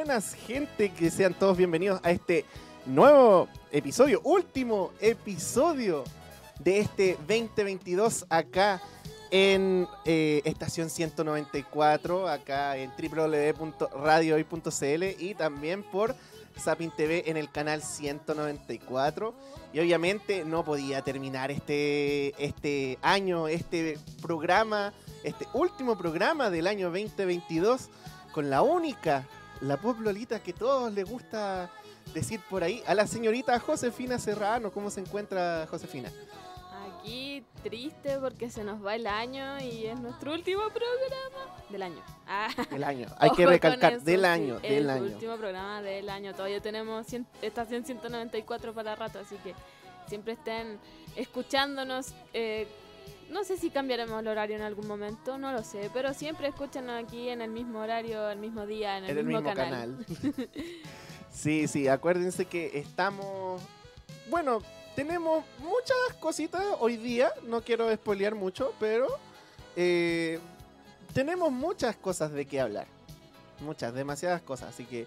buenas gente, que sean todos bienvenidos a este nuevo episodio, último episodio de este 2022 acá en eh, estación 194, acá en www.radiohoy.cl y también por Sapin TV en el canal 194. Y obviamente no podía terminar este, este año, este programa, este último programa del año 2022 con la única, la pop lolita que todos les gusta decir por ahí, a la señorita Josefina Serrano. ¿Cómo se encuentra Josefina? Aquí triste porque se nos va el año y es nuestro último programa del año. Ah. Del año. Hay que recalcar, eso, del sí, año, del el año. último programa del año. Todavía tenemos cien- estación 194 para rato, así que siempre estén escuchándonos. eh, no sé si cambiaremos el horario en algún momento, no lo sé, pero siempre escúchanos aquí en el mismo horario, el mismo día, en el, en el mismo canal. sí, sí, acuérdense que estamos. Bueno, tenemos muchas cositas hoy día. No quiero spoilear mucho, pero eh, tenemos muchas cosas de qué hablar. Muchas, demasiadas cosas. Así que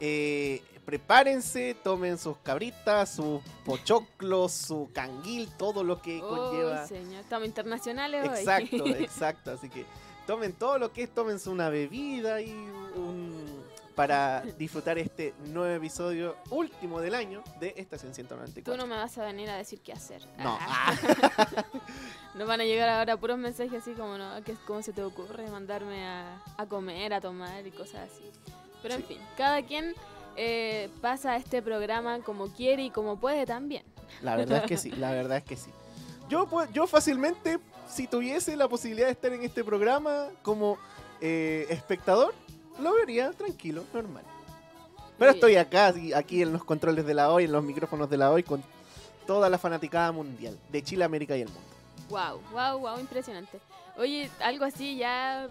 eh, prepárense, tomen sus cabritas, sus pochoclos, su canguil, todo lo que Oh, conlleva. señor, estamos internacionales hoy. Exacto, exacto. Así que tomen todo lo que es, tómense una bebida y un para disfrutar este nuevo episodio último del año de Estación Tú 194. no me vas a venir a decir qué hacer. No. Ah. Nos van a llegar ahora puros mensajes así como, ¿no? ¿Qué- ¿Cómo se te ocurre mandarme a, a comer, a tomar y cosas así? Pero en fin, cada quien eh, pasa este programa como quiere y como puede también. La verdad es que sí, la verdad es que sí. Yo, pu- yo fácilmente, si tuviese la posibilidad de estar en este programa como eh, espectador, lo vería tranquilo, normal. Pero Muy estoy acá, aquí en los controles de la hoy, en los micrófonos de la hoy, con toda la fanaticada mundial de Chile, América y el mundo. Wow, wow, wow, impresionante. Oye, algo así ya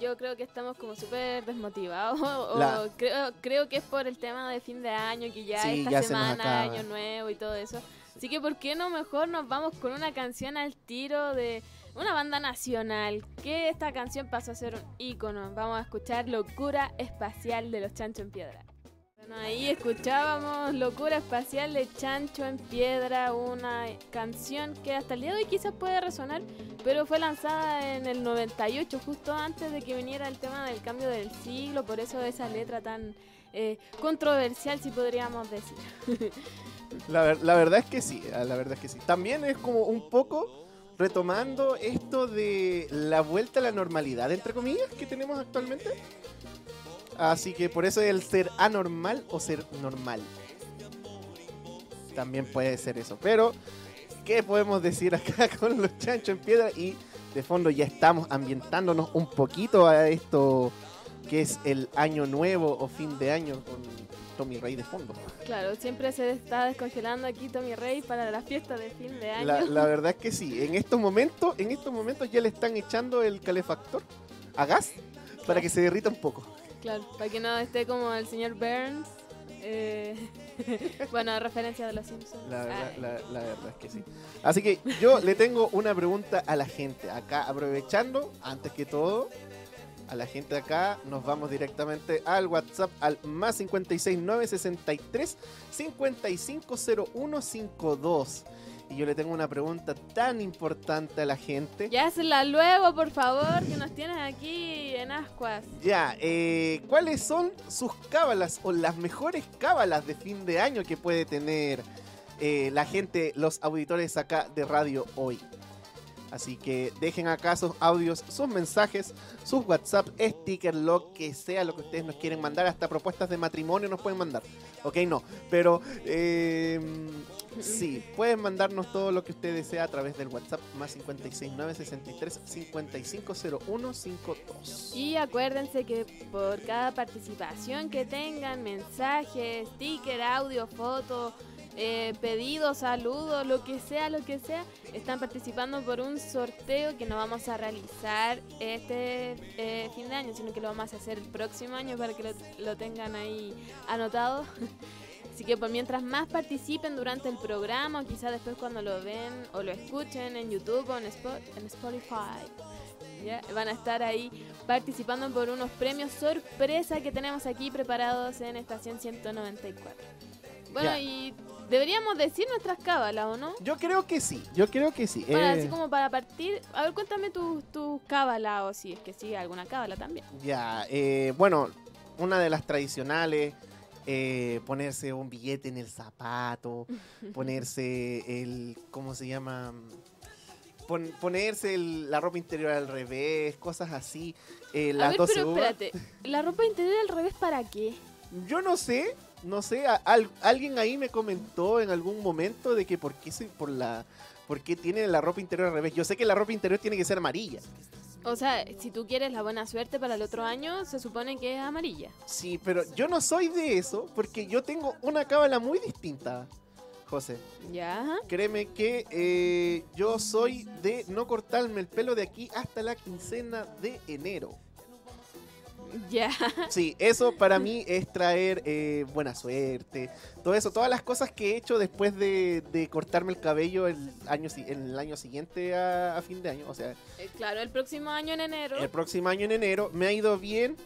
yo creo que estamos como súper desmotivados. O La- creo, creo que es por el tema de fin de año, que ya Sí, esta ya semana, año nuevo y todo eso. Así que, ¿por qué no mejor nos vamos con una canción al tiro de una banda nacional? Que esta canción pasó a ser un ícono. Vamos a escuchar Locura Espacial de los Chancho en Piedra. Ahí escuchábamos Locura Espacial de Chancho en Piedra, una canción que hasta el día de hoy quizás puede resonar, pero fue lanzada en el 98, justo antes de que viniera el tema del cambio del siglo, por eso esa letra tan eh, controversial, si podríamos decir. La verdad es que sí, ah, la verdad es que sí. También es como un poco retomando esto de la vuelta a la normalidad, entre comillas, que tenemos actualmente. Así que por eso es el ser anormal o ser normal. También puede ser eso. Pero, ¿qué podemos decir acá con los chanchos en piedra? Y de fondo ya estamos ambientándonos un poquito a esto que es el año nuevo o fin de año con Tommy Rey de fondo. Claro, siempre se está descongelando aquí Tommy Rey para la fiesta de fin de año. La, la verdad es que sí. En estos momentos, en estos momentos ya le están echando el calefactor a gas para que se derrita un poco. Claro, para que no esté como el señor Burns. eh, bueno, referencia de los Simpsons. La verdad, la, la verdad es que sí. Así que yo le tengo una pregunta a la gente. Acá, aprovechando, antes que todo, a la gente acá, nos vamos directamente al WhatsApp al más 56963 550152. Y yo le tengo una pregunta tan importante a la gente. Ya hazla luego, por favor, que nos tienes aquí en ascuas. Ya, eh, ¿cuáles son sus cábalas o las mejores cábalas de fin de año que puede tener eh, la gente, los auditores acá de radio hoy? Así que dejen acá sus audios, sus mensajes, sus WhatsApp, stickers, lo que sea, lo que ustedes nos quieren mandar, hasta propuestas de matrimonio nos pueden mandar. Ok, no, pero eh, sí, pueden mandarnos todo lo que usted desea a través del WhatsApp más 56963 550152. Y acuérdense que por cada participación que tengan, mensajes, sticker, audio, foto, eh, pedidos, saludos, lo que sea, lo que sea, están participando por un sorteo que no vamos a realizar este eh, fin de año, sino que lo vamos a hacer el próximo año para que lo, lo tengan ahí anotado. Así que por mientras más participen durante el programa, quizás después cuando lo ven o lo escuchen en YouTube o en Spotify, ¿ya? Van a estar ahí participando por unos premios sorpresa que tenemos aquí preparados en Estación 194. Bueno, Ya. y deberíamos decir nuestras cábalas, ¿o no? Yo creo que sí, yo creo que sí. Para, Eh, así como para partir, a ver, cuéntame tu, tu cábala o si es que sigue alguna cábala también. Ya, eh, bueno, una de las tradicionales, eh, ponerse un billete en el zapato, ponerse el, ¿cómo se llama? Pon- ponerse el- la ropa interior al revés, cosas así. eh, a las ver, 12 pero espérate, ¿la ropa interior al revés para qué? Yo no sé, no sé, a- al- alguien ahí me comentó en algún momento de que por qué, se- por la, por qué tiene la ropa interior al revés. Yo sé que la ropa interior tiene que ser amarilla. O sea, si tú quieres la buena suerte para el otro año, se supone que es amarilla. Sí, pero yo no soy de eso porque yo tengo una cábala muy distinta, José. Ya. Créeme que eh, yo soy de no cortarme el pelo de aquí hasta la quincena de enero. ya. Sí, eso para mí es traer eh, buena suerte. Todo eso, todas las cosas que he hecho después de, de cortarme el cabello el año, el año siguiente a, a fin de año. O sea, Eh, claro, el próximo año en enero. el próximo año en enero me ha ido bien.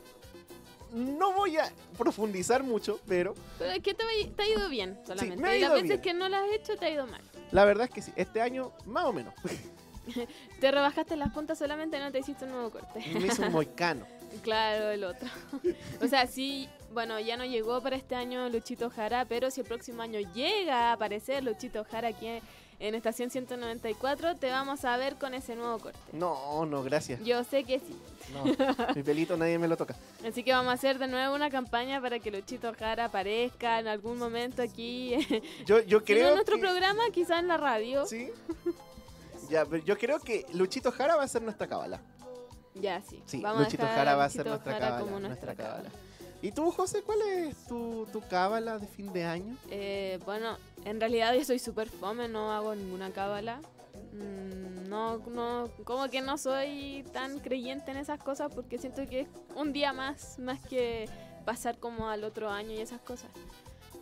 No voy a profundizar mucho, pero Pero es que te, te ha ido bien solamente. me ha y las ido veces bien. que no las has hecho te ha ido mal. la verdad es que sí. Este año, más o menos, Te rebajaste las puntas solamente no te hiciste un nuevo corte. me hizo un moicano. Claro, el otro. o sea, sí, bueno, ya no llegó para este año Luchito Jara, pero si el próximo año llega a aparecer Luchito Jara aquí en, en Estación 194, te vamos a ver con ese nuevo corte. No, no, gracias. Yo sé que sí. No, mi pelito nadie me lo toca. Así que vamos a hacer de nuevo una campaña para que Luchito Jara aparezca en algún momento aquí. Yo, yo si no creo en nuestro que- programa, quizá en la radio. Sí. Ya, pero yo creo que Luchito Jara va a ser nuestra cábala. Ya, sí. Sí, vamos Luchito a dejar Jara va a ser Luchito nuestra Jara cábala. como nuestra cábala. ¿Y tú, José, cuál es tu, tu cábala de fin de año? Eh, bueno, en realidad yo soy súper fome, no hago ninguna cábala. Mm, No, no, como que no soy tan creyente en esas cosas porque siento que es un día más, más que pasar como al otro año y esas cosas.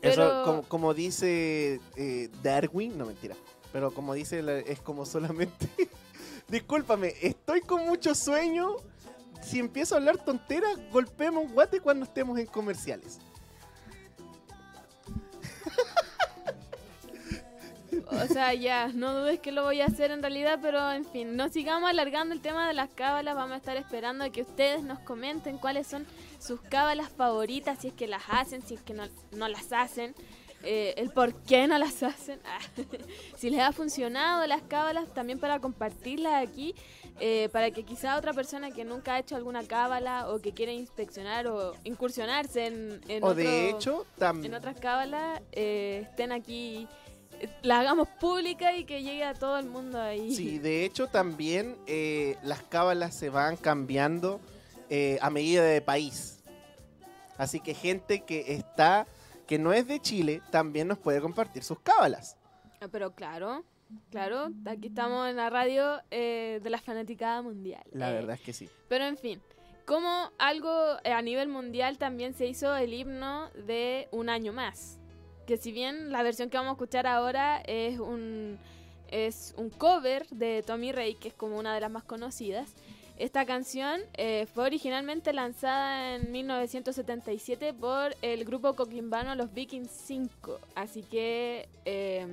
Eso, como, como dice eh, Darwin, no mentira, pero como dice, es como solamente... Discúlpame, estoy con mucho sueño. Si empiezo a hablar tonteras, golpeemos guate cuando estemos en comerciales. O sea, ya, no dudes que lo voy a hacer en realidad, pero en fin, no sigamos alargando el tema de las cábalas. Vamos a estar esperando a que ustedes nos comenten cuáles son sus cábalas favoritas, si es que las hacen, si es que no, no las hacen, eh, el por qué no las hacen, ah, si les ha funcionado las cábalas, también para compartirlas aquí, eh, para que quizá otra persona que nunca ha hecho alguna cábala o que quiere inspeccionar o incursionarse en, en o de hecho, en otras cábalas eh, estén aquí, la hagamos pública y que llegue a todo el mundo ahí. Sí, de hecho también eh, las cábalas se van cambiando eh, a medida de país. Así que gente que está, que no es de Chile, también nos puede compartir sus cábalas. Ah, Pero claro, claro, aquí estamos en la radio eh, de la fanaticada mundial. La eh. verdad es que sí. Pero en fin, como algo eh, a nivel mundial también se hizo el himno de Un año más. Que si bien la versión que vamos a escuchar ahora es un, es un cover de Tommy Rey, que es como una de las más conocidas, esta canción eh, fue originalmente lanzada en 1977 por el grupo coquimbano Los Vikings 5. Así que eh,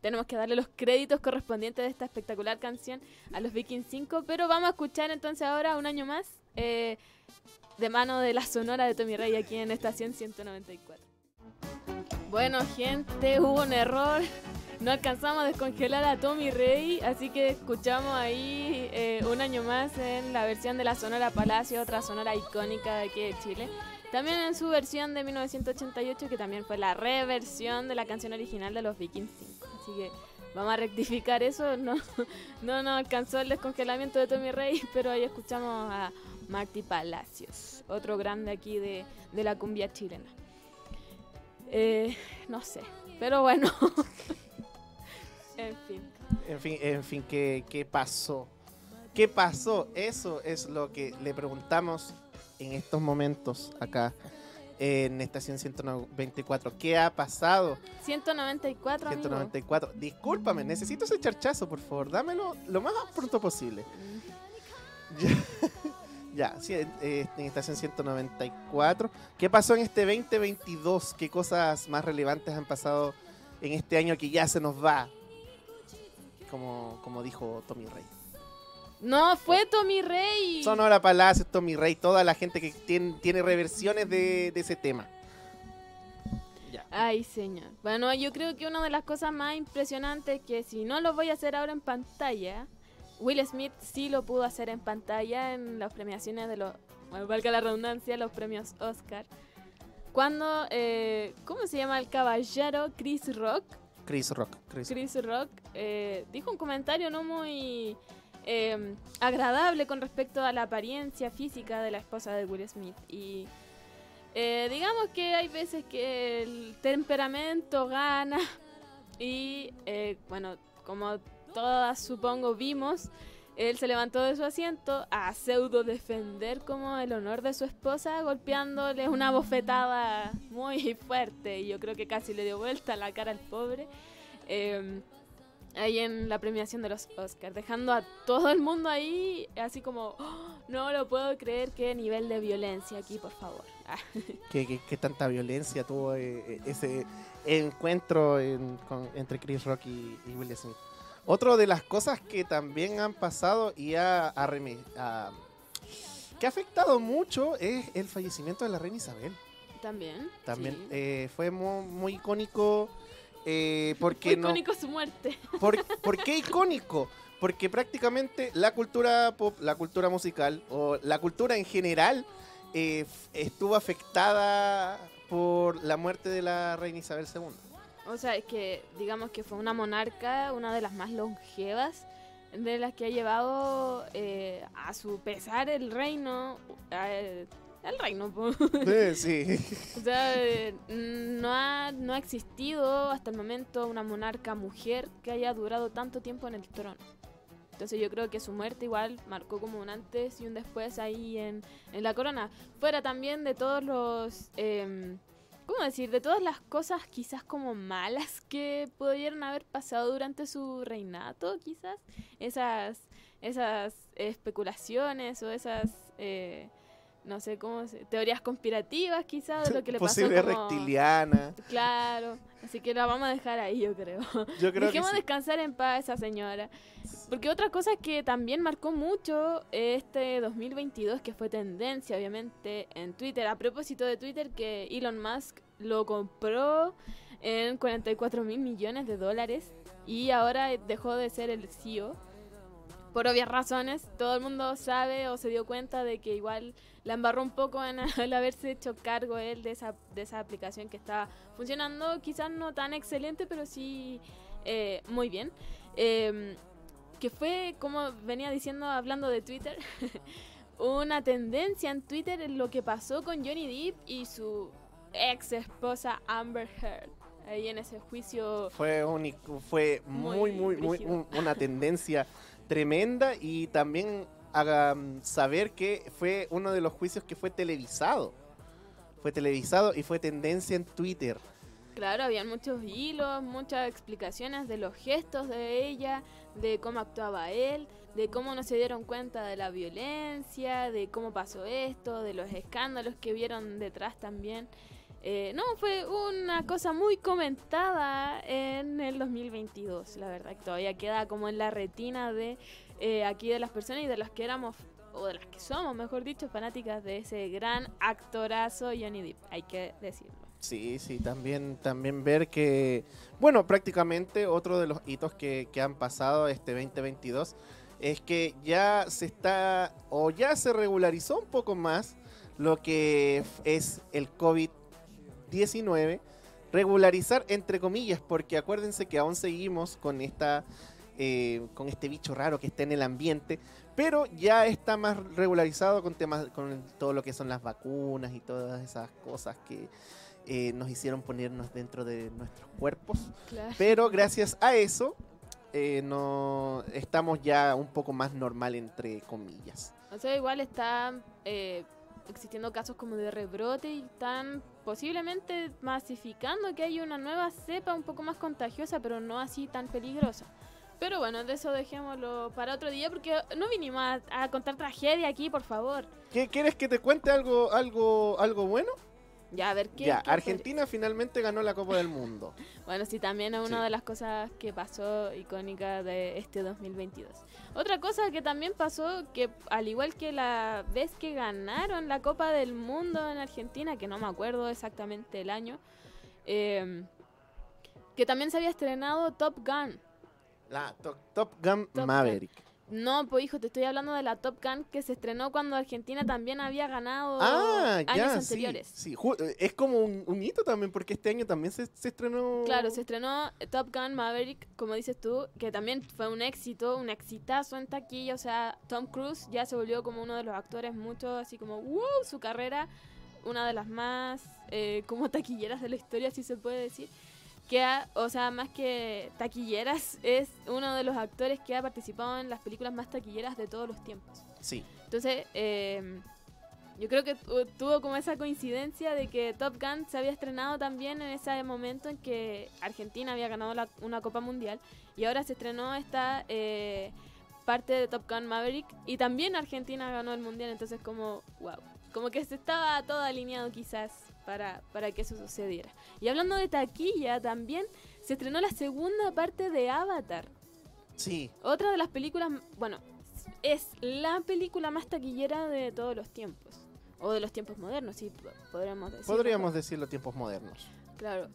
tenemos que darle los créditos correspondientes de esta espectacular canción a los Vikings 5. Pero vamos a escuchar entonces ahora un año más eh, de mano de la sonora de Tommy Rey aquí en Estación 194. Bueno, gente, hubo un error. No alcanzamos a descongelar a Tommy Rey, así que escuchamos ahí eh, un año más en la versión de la Sonora Palacio, otra sonora icónica de aquí de Chile. También en su versión de 1988, que también fue la reversión de la canción original de los Vikings 5. Así que vamos a rectificar eso. No, no nos alcanzó el descongelamiento de Tommy Rey, pero ahí escuchamos a Marty Palacios, otro grande aquí de, de la cumbia chilena. Eh, no sé, pero bueno. en fin. En fin, en fin, ¿qué, qué pasó? ¿Qué pasó? Eso es lo que le preguntamos en estos momentos acá en Estación 124. ¿Qué ha pasado? 194, amigo. 194. Discúlpame, necesito ese charchazo, por favor. Dámelo lo más pronto posible. Ya, sí, eh, en estación 194. ¿Qué pasó en este 2022? ¿Qué cosas más relevantes han pasado en este año que ya se nos va? Como, como dijo Tommy Rey. No, fue Tommy Rey. Sonora Palacio, Tommy Rey, toda la gente que tiene, tiene reversiones de, de ese tema. Ya. Ay, señor. Bueno, yo creo que una de las cosas más impresionantes que si no lo voy a hacer ahora en pantalla, Will Smith sí lo pudo hacer en pantalla en las premiaciones de los, bueno, valga la redundancia, los premios Oscar. Cuando, eh, ¿cómo se llama el caballero? Chris Rock. Chris Rock. Chris. Rock eh, dijo un comentario no muy eh, agradable con respecto a la apariencia física de la esposa de Will Smith. Y eh, digamos que hay veces que el temperamento gana y eh, bueno, como todas supongo vimos, él se levantó de su asiento a pseudo defender como el honor de su esposa, golpeándole una bofetada muy fuerte y yo creo que casi le dio vuelta la cara al pobre. eh, ahí en la premiación de los Oscars, dejando a todo el mundo ahí así como, "Oh, no lo puedo creer, qué nivel de violencia aquí, por favor. ¿Qué, qué, tanta violencia tuvo eh, ese encuentro en- con- entre Chris Rock y, y Will Smith? Otra de las cosas que también han pasado y ha, ha reme- ha- que ha afectado mucho es el fallecimiento de la reina Isabel. También. También sí. eh, fue mu- muy, icónico eh, porque Muy no, icónico su muerte. ¿Por, por qué icónico? Porque prácticamente la cultura pop, la cultura musical o la cultura en general eh, estuvo afectada por la muerte de la reina Isabel II. O sea, es que digamos que fue una monarca, una de las más longevas, de las que ha llevado eh, a su pesar el reino, eh, el reino, po. sí. O sea, eh, no ha, no ha existido hasta el momento una monarca mujer que haya durado tanto tiempo en el trono. Entonces yo creo que su muerte igual marcó como un antes y un después ahí en, en la corona. Fuera también de todos los... ¿Cómo decir? De todas las cosas quizás como malas que pudieron haber pasado durante su reinato, quizás. Esas, esas especulaciones o esas... eh, no sé cómo se, teorías conspirativas quizás de lo que le pasó Posible como- reptiliana. Claro, así que la vamos a dejar ahí, yo creo. Yo creo Dejemos que sí. descansar en paz a esa señora. Porque otra cosa que también marcó mucho este 2022, que fue tendencia obviamente en Twitter, a propósito de Twitter, que Elon Musk lo compró en 44 mil millones de dólares y ahora dejó de ser el CEO. Por obvias razones, todo el mundo sabe o se dio cuenta de que igual la embarró un poco en el haberse hecho cargo él de esa, de esa aplicación que está funcionando, quizás no tan excelente, pero sí eh, muy bien. Eh, que fue, como venía diciendo, hablando de Twitter, una tendencia en Twitter en lo que pasó con Johnny Depp y su ex esposa Amber Heard. Ahí en ese juicio Fue, único, fue muy, Muy muy, un- una tendencia tremenda y también haga mm, saber que fue uno de los juicios que fue televisado. Fue televisado y fue tendencia en Twitter. Claro, habían muchos hilos, muchas explicaciones de los gestos de ella, de cómo actuaba él, de cómo no se dieron cuenta de la violencia, de cómo pasó esto, de los escándalos que vieron detrás también. Eh, no, fue una cosa muy comentada en el 2022, la verdad, que todavía queda como en la retina de eh, aquí de las personas y de los que éramos, o de las que somos, mejor dicho, fanáticas de ese gran actorazo Johnny Depp, hay que decirlo. Sí, sí, también, también ver que, bueno, prácticamente otro de los hitos que, que han pasado este 2022 es que ya se está, o ya se regularizó un poco más lo que es el COVID-19, regularizar entre comillas, porque acuérdense que aún seguimos con esta, eh, con este bicho raro que está en el ambiente, pero ya está más regularizado con temas, con todo lo que son las vacunas y todas esas cosas que eh, nos hicieron ponernos dentro de nuestros cuerpos. Claro. Pero gracias a eso, eh, no estamos ya un poco más normal, entre comillas. O sea, igual están eh, existiendo casos como de rebrote y están posiblemente masificando que hay una nueva cepa un poco más contagiosa, pero no así tan peligrosa. Pero bueno, de eso dejémoslo para otro día porque no vinimos a, a contar tragedia aquí, por favor. ¿Qué, ¿Quieres que te cuente algo, algo, algo bueno? Ya, a ver qué. ya, qué Argentina finalmente ganó la Copa del Mundo. Bueno, sí, también es una Sí. de las cosas que pasó icónica de este 2022. Otra cosa que también pasó, que al igual que la vez que ganaron la Copa del Mundo en Argentina, que no me acuerdo exactamente el año, eh, que también se había estrenado Top Gun. La Top, Top Gun Gun. Maverick. No, pues hijo, te estoy hablando de la Top Gun que se estrenó cuando Argentina también había ganado Ah, años ya, anteriores. sí. sí. Es como un, un hito también, porque este año también se, se estrenó... Claro, se estrenó Top Gun Maverick, como dices tú, que también fue un éxito, un exitazo en taquilla. O sea, Tom Cruise ya se volvió como uno de los actores mucho, así como, wow, su carrera, una de las más eh, como taquilleras de la historia, si se puede decir. Que ha- o sea, más que taquilleras, es uno de los actores que ha participado en las películas más taquilleras de todos los tiempos. Sí. Entonces, eh, yo creo que tu- tuvo como esa coincidencia de que Top Gun se había estrenado también en ese momento en que Argentina había ganado la- una Copa Mundial y ahora se estrenó esta eh, parte de Top Gun Maverick y también Argentina ganó el Mundial, entonces como, wow, como que se estaba todo alineado quizás para, para que eso sucediera. Y hablando de taquilla, también se estrenó la segunda parte de Avatar. Sí. Otra de las películas, bueno, es la película más taquillera de todos los tiempos. O de los tiempos modernos, sí, po- podríamos decir. Podríamos decirlo tiempos modernos. Claro.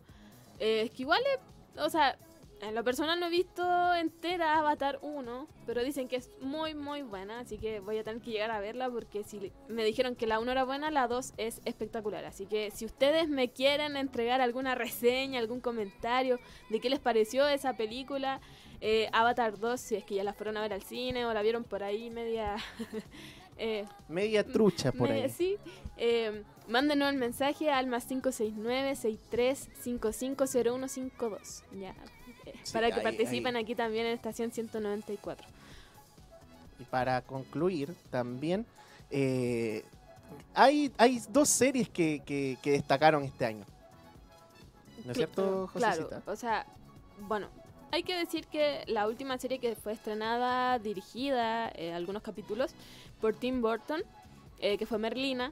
Eh, es que igual, es- o sea, en lo personal no he visto entera Avatar 1, pero dicen que es muy, muy buena, así que voy a tener que llegar a verla porque si me dijeron que la 1 era buena, la 2 es espectacular. Así que si ustedes me quieren entregar alguna reseña, algún comentario de qué les pareció esa película, eh, Avatar 2, si es que ya la fueron a ver al cine o la vieron por ahí media... eh, Media trucha por ahí. Sí, eh, mándenos el mensaje al más 569-63550152. Ya. Sí, para que participen aquí también en estación 194. Y para concluir, también eh, hay, hay dos series que, que- que destacaron este año. ¿No es cierto, Claro, o sea, bueno, hay que decir que la última serie que fue estrenada, dirigida, eh, algunos capítulos, por Tim Burton, eh, que fue Merlina,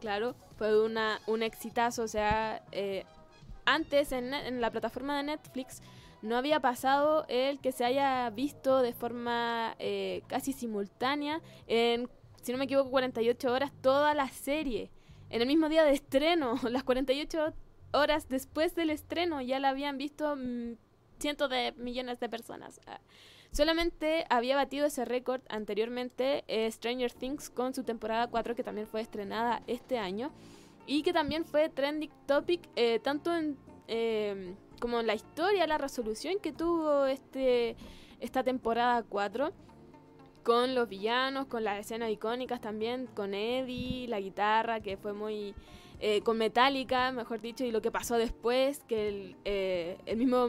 claro, fue una, un exitazo, o sea, eh, antes en, en la plataforma de Netflix no había pasado el que se haya visto de forma eh, casi simultánea en, si no me equivoco, 48 horas toda la serie. En el mismo día de estreno, las 48 horas después del estreno ya la habían visto mm, cientos de millones de personas. Ah, Solamente había batido ese récord anteriormente eh, Stranger Things con su temporada 4 que también fue estrenada este año y que también fue trending topic eh, tanto en eh, como la historia, la resolución que tuvo este esta temporada 4 con los villanos, con las escenas icónicas también, con Eddie, la guitarra que fue muy eh, con Metallica, mejor dicho, y lo que pasó después, que el, eh, mismo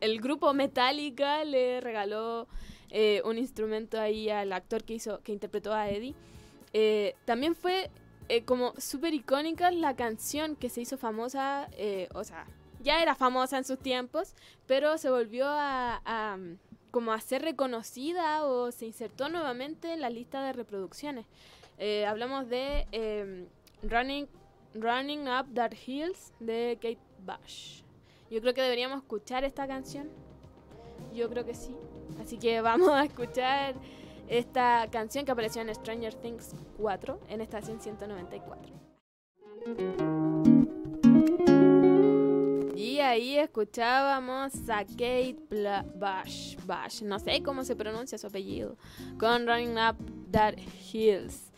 el grupo Metallica le regaló eh, un instrumento ahí al actor que hizo, que interpretó a Eddie. También fue como súper icónica la canción que se hizo famosa, o sea, ya era famosa en sus tiempos, pero se volvió a, como a ser reconocida o se insertó nuevamente en la lista de reproducciones. Eh, hablamos de eh, Running, Running Up That Hills de Kate Bush. Yo creo que deberíamos escuchar esta canción. Yo creo que sí. Así que vamos a escuchar esta canción que apareció en Stranger Things 4 en estación 194. Y ahí escuchábamos a Kate Bla- Bush, Bush, no sé cómo se pronuncia su apellido, con Running Up That Hills.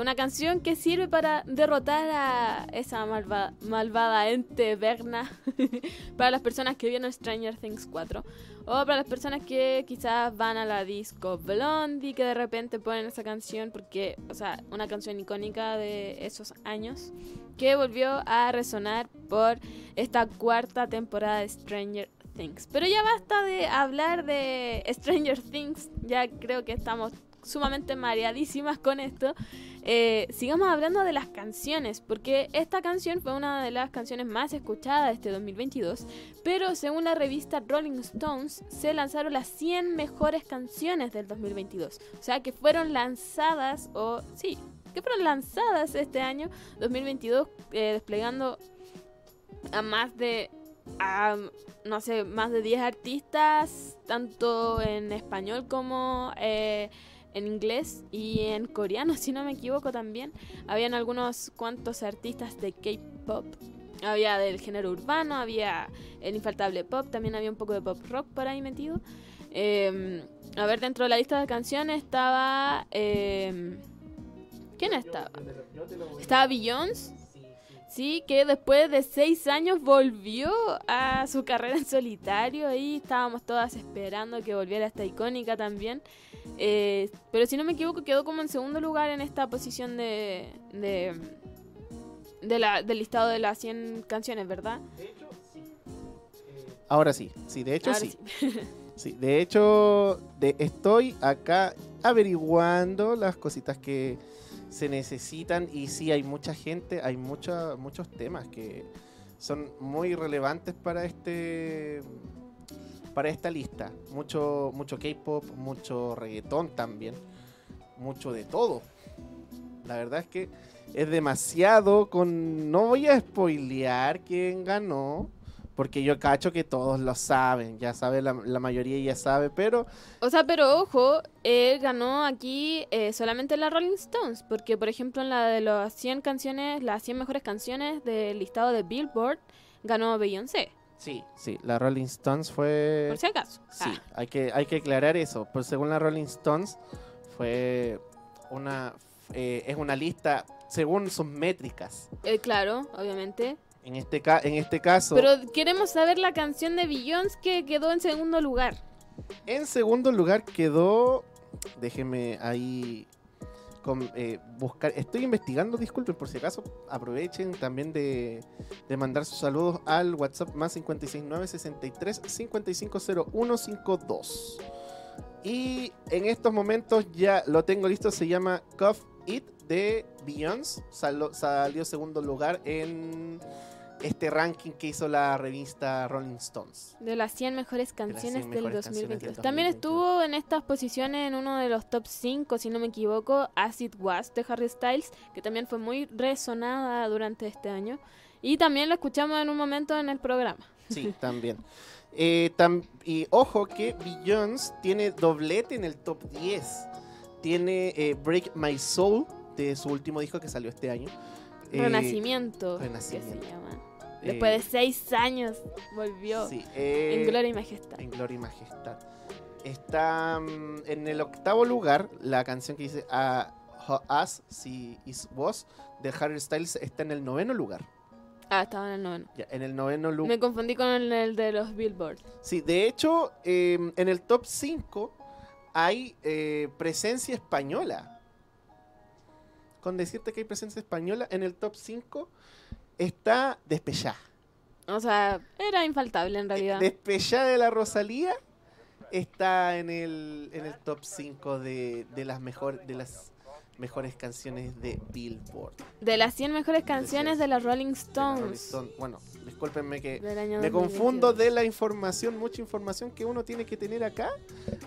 Una canción que sirve para derrotar a esa malva- malvada ente Verna para las personas que vieron Stranger Things 4 o para las personas que quizás van a la disco Blondie que de repente ponen esa canción porque, o sea, una canción icónica de esos años que volvió a resonar por esta cuarta temporada de Stranger Things. Pero ya basta de hablar de Stranger Things, ya creo que estamos sumamente mareadísimas con esto, eh, sigamos hablando de las canciones, porque esta canción fue una de las canciones más escuchadas de este 2022, pero según la revista Rolling Stones, se lanzaron las 100 mejores canciones del 2022. O sea, que fueron lanzadas, o sí, que fueron lanzadas este año 2022, eh, desplegando a más de a, no sé, más de 10 artistas, tanto en español como eh, en inglés y en coreano, si no me equivoco también. Habían algunos cuantos artistas de K-pop. Había del género urbano, había el infaltable pop, también había un poco de pop rock por ahí metido. Em, a ver, dentro de la lista de canciones estaba... Em, ¿Quién estaba? Estaba Beyoncé. Sí, que después de seis años volvió a su carrera en solitario y estábamos todas esperando que volviera esta icónica también. Eh, pero si no me equivoco, quedó como en segundo lugar en esta posición de, de, la, del listado de las 100 canciones, ¿verdad? De hecho, sí. Ahora sí, sí, de hecho sí. sí. de hecho, de, estoy acá averiguando las cositas que se necesitan y sí hay mucha gente, hay mucha, muchos temas que son muy relevantes para este para esta lista. Mucho mucho K-pop, mucho reggaetón también, mucho de todo. La verdad es que es demasiado con no voy a spoilear quién ganó, porque yo cacho que todos lo saben, ya sabe, la, mayoría ya sabe, pero... O sea, pero ojo, él ganó aquí eh, solamente la Rolling Stones, porque por ejemplo en la de las 100 canciones, las 100 mejores canciones del listado de Billboard, ganó Beyoncé. Sí, sí, la Rolling Stones fue... Por si acaso. Sí, ah. hay, que, hay que aclarar eso, pues según la Rolling Stones fue una... Eh, es una lista según sus métricas. Eh, claro, obviamente. En este, en este caso. Pero queremos saber la canción de Beyoncé que quedó en segundo lugar. En segundo lugar quedó. Déjeme ahí eh, buscar. Estoy investigando, disculpen por si acaso. Aprovechen también de, mandar sus saludos al WhatsApp más 569 63 550152. Y en estos momentos ya lo tengo listo. Se llama Cough It de Beyoncé. salió segundo lugar en este ranking que hizo la revista Rolling Stones. De las 100 mejores canciones, del, 2022. También estuvo en estas posiciones en uno de los top 5, si no me equivoco, Acid Was de Harry Styles, que también fue muy resonada durante este año. Y también lo escuchamos en un momento en el programa. Sí, también. Eh, y ojo que Beyoncé tiene doblete en el top 10. Tiene eh, Break My Soul de su último disco que salió este año. Eh, Renacimiento. Renacimiento. se llama. Después de seis años volvió en Gloria y Majestad. En Gloria y Majestad. Está mm, en el octavo lugar la canción que dice a ah, Us, si Is Was, de Harry Styles, está en el noveno lugar. Ah, estaba en el noveno. en el noveno lugar. Me confundí con el, de los Billboard. Sí, de hecho, em, en el top 5 hay eh, presencia española con decirte que hay presencia española en el top 5 está Despechá. O sea, era infaltable en realidad. Despechá de la Rosalía está en el, en el top 5 de, de las mejores de las mejores canciones de Billboard. De las 100 mejores canciones de, las Rolling Stones. Bueno, discúlpenme que me confundo de la información, mucha información que uno tiene que tener acá,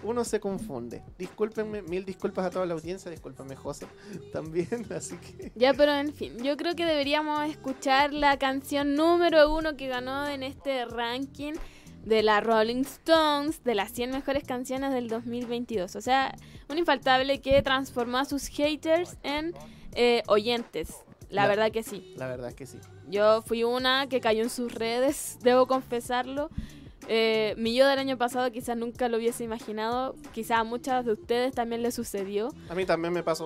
uno se confunde. Discúlpenme, mil disculpas a toda la audiencia, discúlpenme José también, así que... Ya, pero en fin, yo creo que deberíamos escuchar la canción número uno que ganó en este ranking de la Rolling Stones de las 100 mejores canciones del 2022. O sea, un infaltable que transformó a sus haters en eh, oyentes. La, verdad que sí. La verdad que sí. Yo fui una que cayó en sus redes, debo confesarlo. Eh, mi yo del año pasado quizás nunca lo hubiese imaginado. Quizás a muchas de ustedes también les sucedió. A mí también me pasó.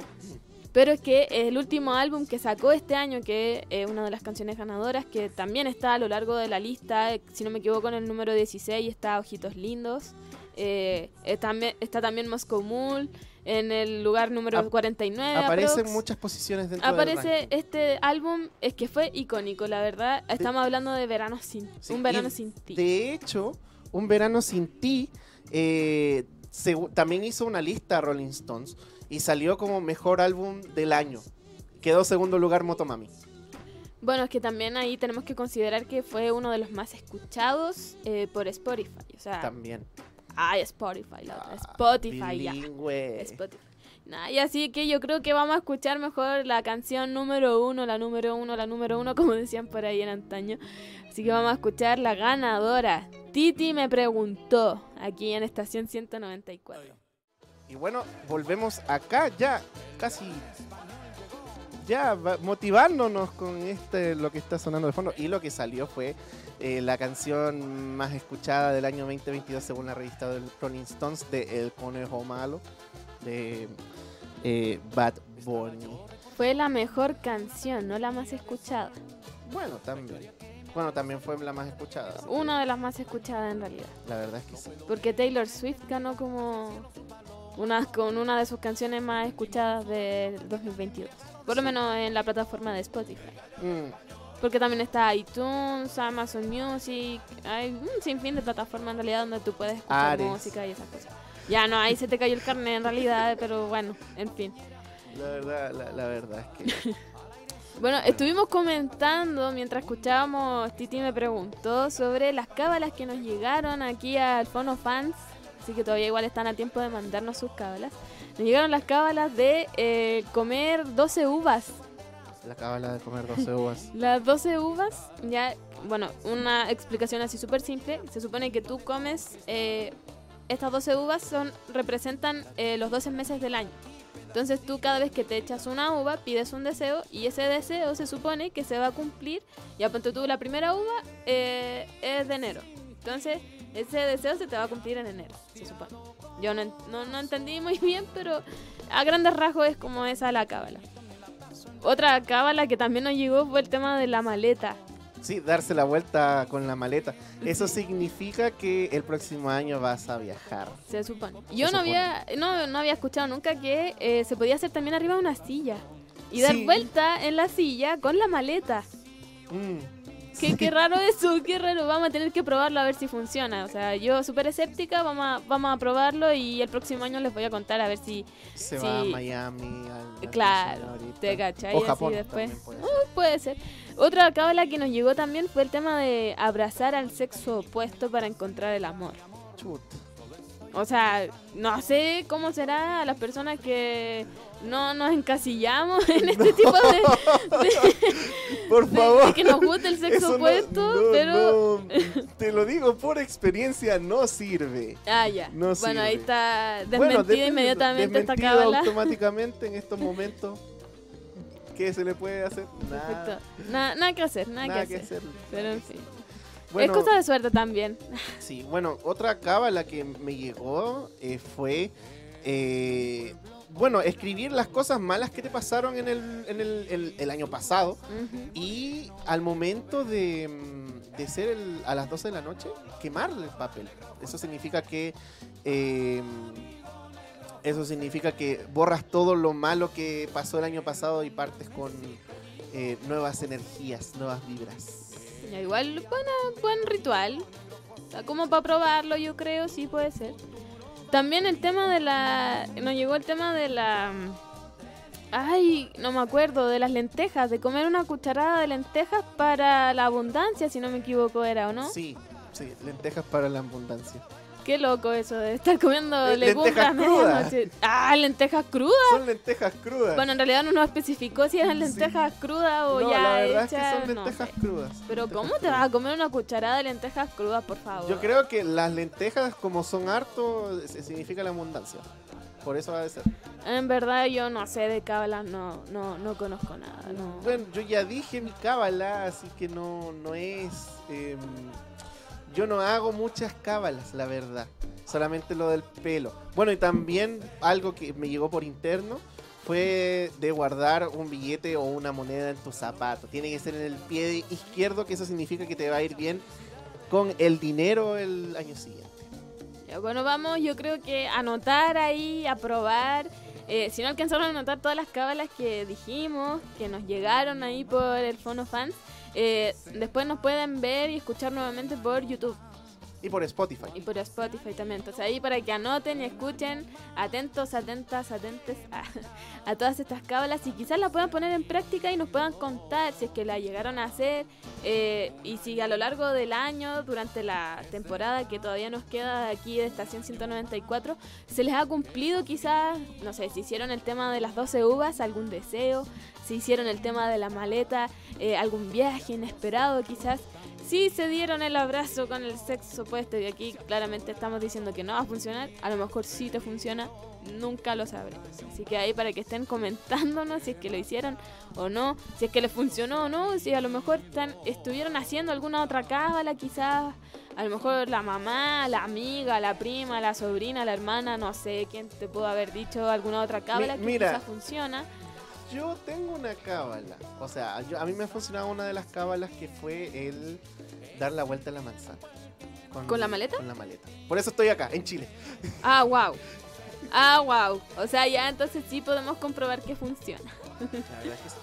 Pero es que el último álbum que sacó este año, que es una de las canciones ganadoras, que también está a lo largo de la lista, si no me equivoco en el número 16 está Ojitos Lindos, eh, también, está también Moscow Mule, en el lugar número 49. Aparecen muchas posiciones dentro Aparece este álbum, es que fue icónico, la verdad. Estamos hablando de Verano sin, Un Verano Sin Ti. De hecho, Un Verano Sin Ti eh, también hizo una lista Rolling Stones y salió como mejor álbum del año. Quedó segundo lugar Motomami. Bueno, es que también ahí tenemos que considerar que fue uno de los más escuchados eh, por Spotify. O sea, También. Ay, Spotify, la otra. Ah, Spotify, ya. Spotify. Nah, y así que yo creo que vamos a escuchar mejor la canción número uno, la número uno, la número uno, como decían por ahí en antaño. Así que vamos a escuchar la ganadora. Titi me preguntó aquí en estación 194. Y bueno, volvemos acá ya casi ya motivándonos con este lo que está sonando de fondo y lo que salió fue eh, la canción más escuchada del año 2022 según la revista del Rolling Stones de El Conejo Malo de eh, Bad Bunny. Fue la mejor canción, no la más escuchada. Bueno, también. Bueno, también fue la más escuchada. Una de las más escuchadas en realidad. La verdad es que sí. Porque Taylor Swift ganó como una, con una de sus canciones más escuchadas del 2022. Por lo menos en la plataforma de Spotify. Mm, Porque también está iTunes, Amazon Music, hay un sinfín de plataformas en realidad donde tú puedes escuchar Ares. música y esas cosas. Ya no, ahí se te cayó el carnet en realidad, pero bueno, en fin. la verdad, la, la verdad es que Bueno, estuvimos comentando mientras escuchábamos, Titi me preguntó sobre las cábalas que nos llegaron aquí al Fono Fans, así que todavía igual están a tiempo de mandarnos sus cábalas. Nos llegaron las cábalas de eh, comer 12 uvas. La cábala de comer 12 uvas. Las 12 uvas, ya, bueno, una explicación así súper simple. Se supone que tú comes, eh, estas 12 uvas son representan eh, los 12 meses del año. Entonces tú cada vez que te echas una uva pides un deseo y ese deseo se supone que se va a cumplir. Ya ponte tú la primera uva eh, es de enero. Entonces ese deseo se te va a cumplir en enero, se supone. Yo no, no, no entendí muy bien, pero a grandes rasgos es como esa la cábala. Otra cábala que también nos llegó fue el tema de la maleta. Sí, darse la vuelta con la maleta. Eso significa que el próximo año vas a viajar. Se supone. Yo Se no supone. había, no, no había escuchado nunca que eh, se podía hacer también arriba de una silla. Y dar vuelta en la silla con la maleta. Mm, Qué, qué raro eso, qué raro. Vamos a tener que probarlo a ver si funciona. O sea, yo súper escéptica, vamos a, vamos a probarlo y el próximo año les voy a contar a ver si se Sí. va a Miami. al Claro, te cachai, O así Japón después. también puede Uh, ser. puede ser. Otra cábala que nos llegó también fue el tema de abrazar al sexo opuesto para encontrar el amor. Chut. O sea, no sé cómo será a las personas que no nos encasillamos en este tipo de, Por favor. de que nos gusta el sexo opuesto, no, pero... no, te lo digo por experiencia, no sirve. Ah, ya. No bueno, ahí sirve. está desmentida Bueno, inmediatamente esta cábala. automáticamente en estos momentos. ¿Qué se le puede hacer? Nada. Nada, nada que hacer, nada, nada que que hacer. hacer. Pero en fin. Bueno, es cosa de suerte también. Sí, bueno, otra cábala que me llegó eh, fue, eh, bueno, escribir las cosas malas que te pasaron en el, en el, el- el año pasado y al momento de, mm, de ser el- a las 12 de la noche, quemarle el papel. Eso significa que... eh, eso significa que borras todo lo malo que pasó el año pasado y partes con eh, nuevas energías, nuevas vibras. Ya, igual, bueno, buen ritual. Como para probarlo, yo creo, sí puede ser. También el tema de la. Nos llegó el tema de la. Ay, no me acuerdo, de las lentejas, de comer una cucharada de lentejas para la abundancia, si no me equivoco, era, ¿o no? Sí, sí, lentejas para la abundancia. Qué loco eso de estar comiendo Eh, legumbres lentejas a crudas. medianoche. Ah, lentejas crudas. Son lentejas crudas. Bueno, en realidad no nos especificó si eran Sí. lentejas crudas o no, ya la verdad es hechas, que son no lentejas sé. crudas. Pero lentejas ¿cómo te vas a comer una cucharada de lentejas crudas, por favor? Yo creo que las lentejas, como son harto, significa la abundancia. Por eso va a ser. En verdad yo no sé de cábalas, no, no, no conozco nada. No. Bueno, yo ya dije mi cábala, así que no, no es. em, yo no hago muchas cábalas, la verdad. Solamente lo del pelo. Bueno, y también algo que me llegó por interno fue de guardar un billete o una moneda en tu zapato. Tiene que ser en el pie izquierdo, que eso significa que te va a ir bien con el dinero el año siguiente. Bueno, vamos, yo creo que anotar ahí, a probar. Eh, si no alcanzaron a anotar todas las cábalas que dijimos, que nos llegaron ahí por el Fono Fans, eh, después nos pueden ver y escuchar nuevamente por YouTube. Y por Spotify. Y por Spotify también. Entonces ahí para que anoten y escuchen, atentos, atentas, atentes a, a todas estas cábalas y quizás las puedan poner en práctica y nos puedan contar si es que la llegaron a hacer eh, y si a lo largo del año, durante la temporada que todavía nos queda aquí de Estación 194, se les ha cumplido quizás, no sé, si hicieron el tema de las 12 uvas, algún deseo, si hicieron el tema de la maleta, eh, algún viaje inesperado quizás si se dieron el abrazo con el sexo opuesto y aquí claramente estamos diciendo que no va a funcionar, a lo mejor sí te funciona, nunca lo sabremos. Así que ahí para que estén comentándonos si es que lo hicieron o no, si es que les funcionó o no, si a lo mejor están, estuvieron haciendo alguna otra cábala quizás, a lo mejor la mamá, la amiga, la prima, la sobrina, la hermana, no sé quién te pudo haber dicho alguna otra cábala que mira, quizás funciona. Yo tengo una cábala. O sea, yo, a mí me ha funcionado una de las cábalas que fue el dar la vuelta a la manzana. ¿Con la maleta? Con la maleta. Por eso estoy acá, en Chile. Ah, wow. Ah, wow. O sea, ya entonces sí podemos comprobar que funciona. La verdad que sí.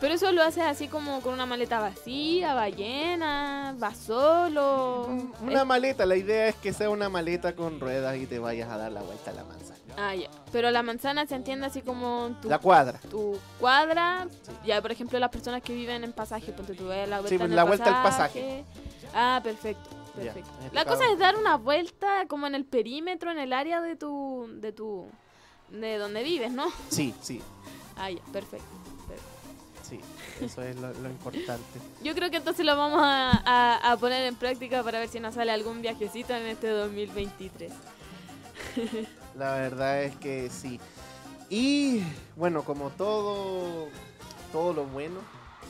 Pero eso lo haces así como con una maleta vacía, va llena, va solo. Una Es- maleta, la idea es que sea una maleta con ruedas y te vayas a dar la vuelta a la manzana. Ah, ya. Pero la manzana se entiende así como tu, La cuadra. tu cuadra. Sí. Ya, por ejemplo, las personas que viven en pasaje, ponte tú ves la vuelta, Sí, en la vuelta al pasaje. Ah, perfecto. Perfecto. La cosa es dar una vuelta como en el perímetro, en el área de tu, de tu, de donde vives, ¿no? Sí, sí, Ah, ya, perfecto. sí. Eso es lo, lo importante. Yo creo que entonces lo vamos a, a- a poner en práctica para ver si nos sale algún viajecito en este 2023. La verdad es que sí. Y bueno, como todo, todo lo bueno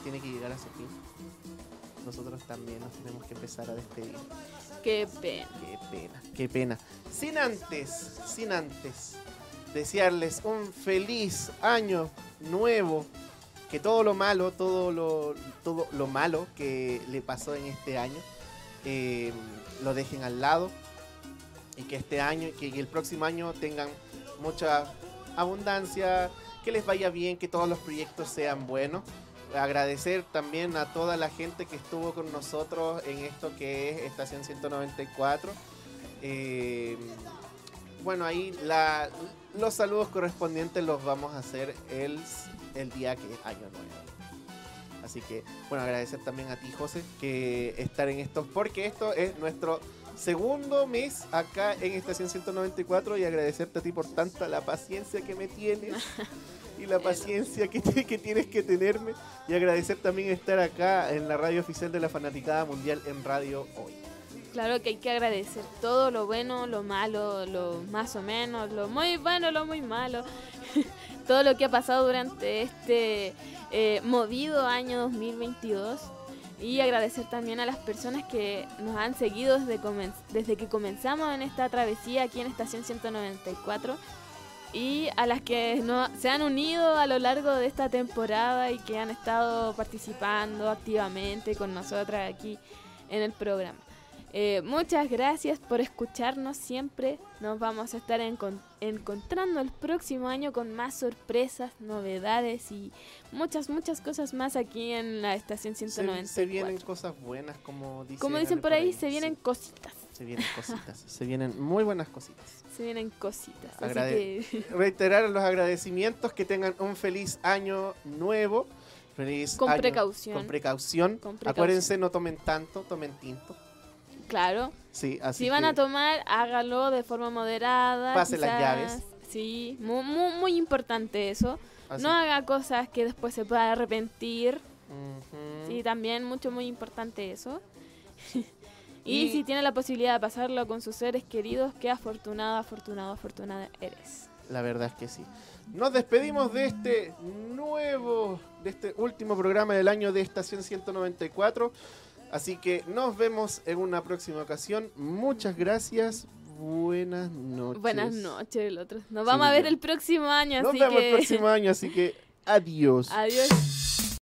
tiene que llegar a su fin. Nosotros también nos tenemos que empezar a despedir. Qué pena. Qué pena, qué pena. Sin antes, sin antes desearles un feliz año nuevo. Que todo lo malo, todo lo, todo lo malo que le pasó en este año, eh, lo dejen al lado. Y que este año, que el próximo año tengan mucha abundancia, que les vaya bien, que todos los proyectos sean buenos. Agradecer también a toda la gente que estuvo con nosotros en esto que es Estación 194. Eh, bueno, ahí la, los saludos correspondientes los vamos a hacer el, el día que es Año Nuevo. Así que, bueno, agradecer también a ti, José, que estar en esto, porque esto es nuestro segundo mes acá en Estación 194 y agradecerte a ti por tanta la paciencia que me tienes y la paciencia que, te- que tienes que tenerme y agradecer también estar acá en la radio oficial de la Fanaticada Mundial en Radio Hoy. Claro que hay que agradecer todo lo bueno, lo malo, lo más o menos, lo muy bueno, lo muy malo. todo lo que ha pasado durante este eh, movido año 2022. Y agradecer también a las personas que nos han seguido desde, desde que comenzamos en esta travesía aquí en Estación 194. Y a las que no, se han unido a lo largo de esta temporada y que han estado participando activamente con nosotras aquí en el programa. Eh, muchas gracias por escucharnos siempre. Nos vamos a estar encon- encontrando el próximo año con más sorpresas, novedades y muchas, muchas cosas más aquí en la estación Se, 194. se vienen cosas buenas, como dicen, Como dicen por ahí, se vienen Sí, cositas. se vienen cositas, se vienen muy buenas cositas. Se vienen cositas. Así Agrade- que Reiterar los agradecimientos, que tengan un feliz año nuevo. Feliz con año precaución. Con precaución. Con precaución. Acuérdense, no tomen tanto, tomen tinto. Claro. Sí, así Si van que a tomar, hágalo de forma moderada. Pase las llaves. Sí, muy, muy, muy importante eso. así- No haga cosas que después se pueda arrepentir. Sí, también mucho, muy importante eso. y, Y- si tiene la posibilidad de pasarlo con sus seres queridos, qué afortunada, afortunado, afortunada eres. La verdad es que sí. Nos despedimos de este nuevo, de este último programa del año de Estación 194. Así que nos vemos en una próxima ocasión. Muchas gracias. Buenas noches. Buenas noches, el otro. Nos Sí, vamos a ver el próximo año, Nos así vemos que el próximo año, así que adiós. adiós.